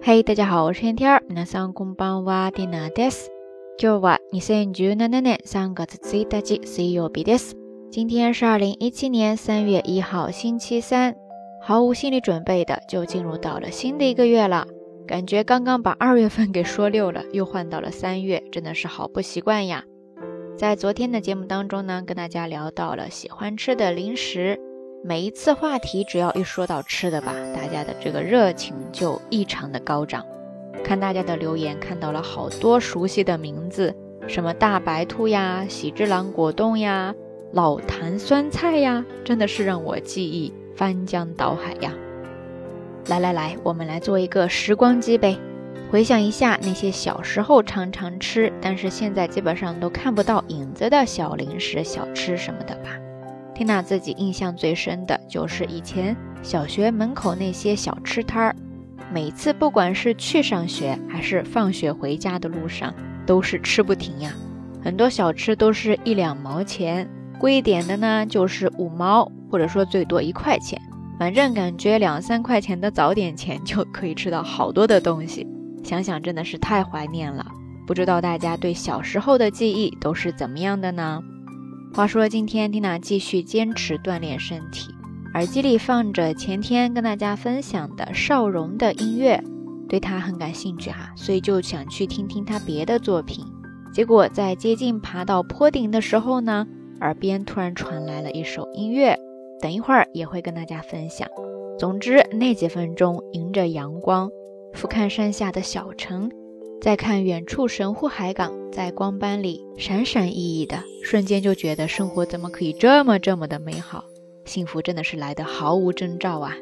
嘿，大家好，我是天天儿。皆さんこんばんは、ディナです。今日は二千十七年三月一日水曜日です。今天是二零一七年三月一号星期三。毫无心理准备的就进入到了新的一个月了，感觉刚刚把二月份给说溜了，又换到了三月，真的是好不习惯呀。在昨天的节目当中呢，跟大家聊到了喜欢吃的零食。 每一次话题只要一说到吃的吧，大家的这个热情就异常的高涨。看大家的留言，看到了好多熟悉的名字，什么大白兔呀、喜之郎果冻呀、老坛酸菜呀，真的是让我记忆翻江倒海呀！来来来，我们来做一个时光机呗，回想一下那些小时候常常吃，但是现在基本上都看不到影子的小零食、小吃什么的吧。缇娜自己印象最深的就是以前小学门口那些小吃摊儿，每次不管是去上学还是放学回家的路上，都是吃不停呀。很多小吃都是一两毛钱，贵一点的呢就是五毛，或者说最多一块钱。反正感觉两三块钱的早点钱就可以吃到好多的东西，想想真的是太怀念了。不知道大家对小时候的记忆都是怎么样的呢？话说今天缇娜继续坚持锻炼身体，耳机里放着前天跟大家分享的邵荣的音乐，对他很感兴趣哈，所以就想去听听他别的作品。结果在接近爬到坡顶的时候呢，耳边突然传来了一首音乐，等一会儿也会跟大家分享。总之那几分钟，迎着阳光，俯瞰山下的小城。再看远处神户海港，在光斑里闪闪熠熠的，瞬间就觉得生活怎么可以这么这么的美好，幸福真的是来的毫无征兆啊！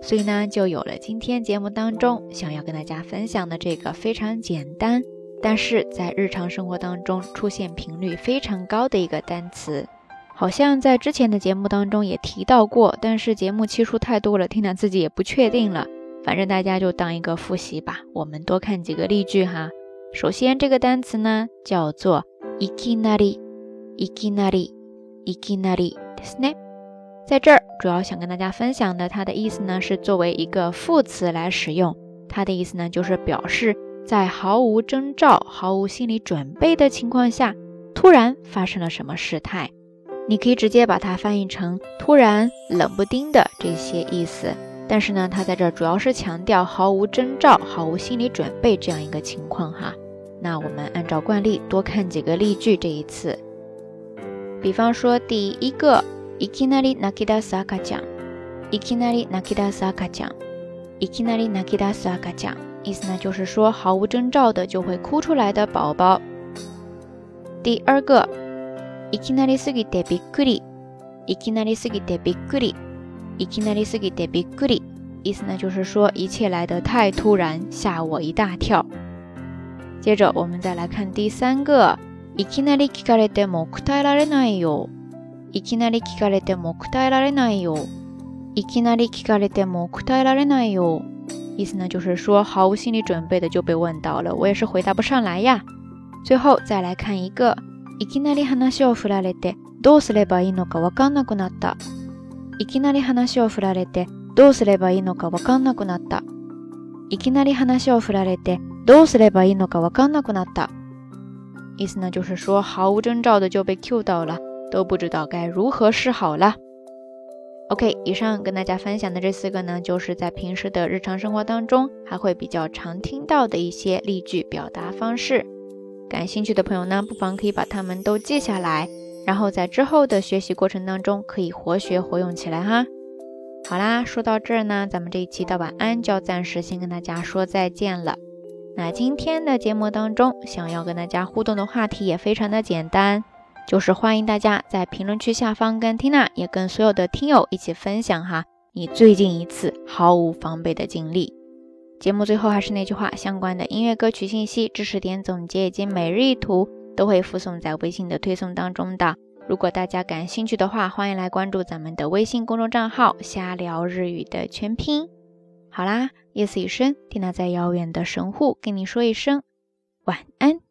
所以呢，就有了今天节目当中想要跟大家分享的这个非常简单，但是在日常生活当中出现频率非常高的一个单词，好像在之前的节目当中也提到过，但是节目期数太多了，听了自己也不确定了。反正大家就当一个复习吧，我们多看几个例句哈。首先这个单词呢叫做いきなり、いきなり、いきなりですね。在这儿主要想跟大家分享的，它的意思呢是作为一个副词来使用，它的意思呢就是表示在毫无征兆、毫无心理准备的情况下，突然发生了什么事态。你可以直接把它翻译成突然、冷不丁的这些意思。 但是呢，他在这儿主要是强调毫無征兆、毫无心理准备这样一个情况哈。那我们按照惯例多看几个例句。这一次，比方说第一个，いきなり泣き出す赤ちゃん，いきなり泣き出す赤ちゃん，いきなり泣き出す赤ちゃん，意思呢就是说毫无征兆的就会哭出来的宝宝。第二个，いきなりすぎてびっくり，いきなりすぎてびっくり。 いきなりすぎてびっくり，意思呢就是说一切来得太突然，吓我一大跳。接着我们再来看第三个，いきなり聞かれても答えられないよ。いきなり聞かれても答えられないよ。いきなり聞かれても答えられないよ。意思呢就是说毫无心理准备的就被问到了，我也是回答不上来呀。最后再来看一个，いきなり話を振られてどうすればいいのかわかんなくなった。 いきなり話を振られてどうすればいいのかわかんなくなった。いきなり話を振られてどうすればいいのかわかんなくなった。意思呢就是说毫无征兆的就被 Q 到了，都不知道该如何是好了。OK，以上跟大家分享的这四个呢，就是在平时的日常生活当中还会比较常听到的一些例句表达方式。感兴趣的朋友呢，不妨可以把它们都记下来。 然后在之后的学习过程当中，可以活学活用起来哈。好啦，说到这儿呢，咱们这一期的晚安就要暂时先跟大家说再见了。那今天的节目当中，想要跟大家互动的话题也非常的简单，就是欢迎大家在评论区下方跟缇娜，也跟所有的听友一起分享哈，你最近一次毫无防备的经历。节目最后还是那句话，相关的音乐歌曲信息、知识点总结以及每日一图。都会附送在微信的推送当中的。如果大家感兴趣的话，欢迎来关注咱们的微信公众账号“瞎聊日语”的全拼。好啦，夜色已深，蒂娜在遥远的神户跟你说一声晚安。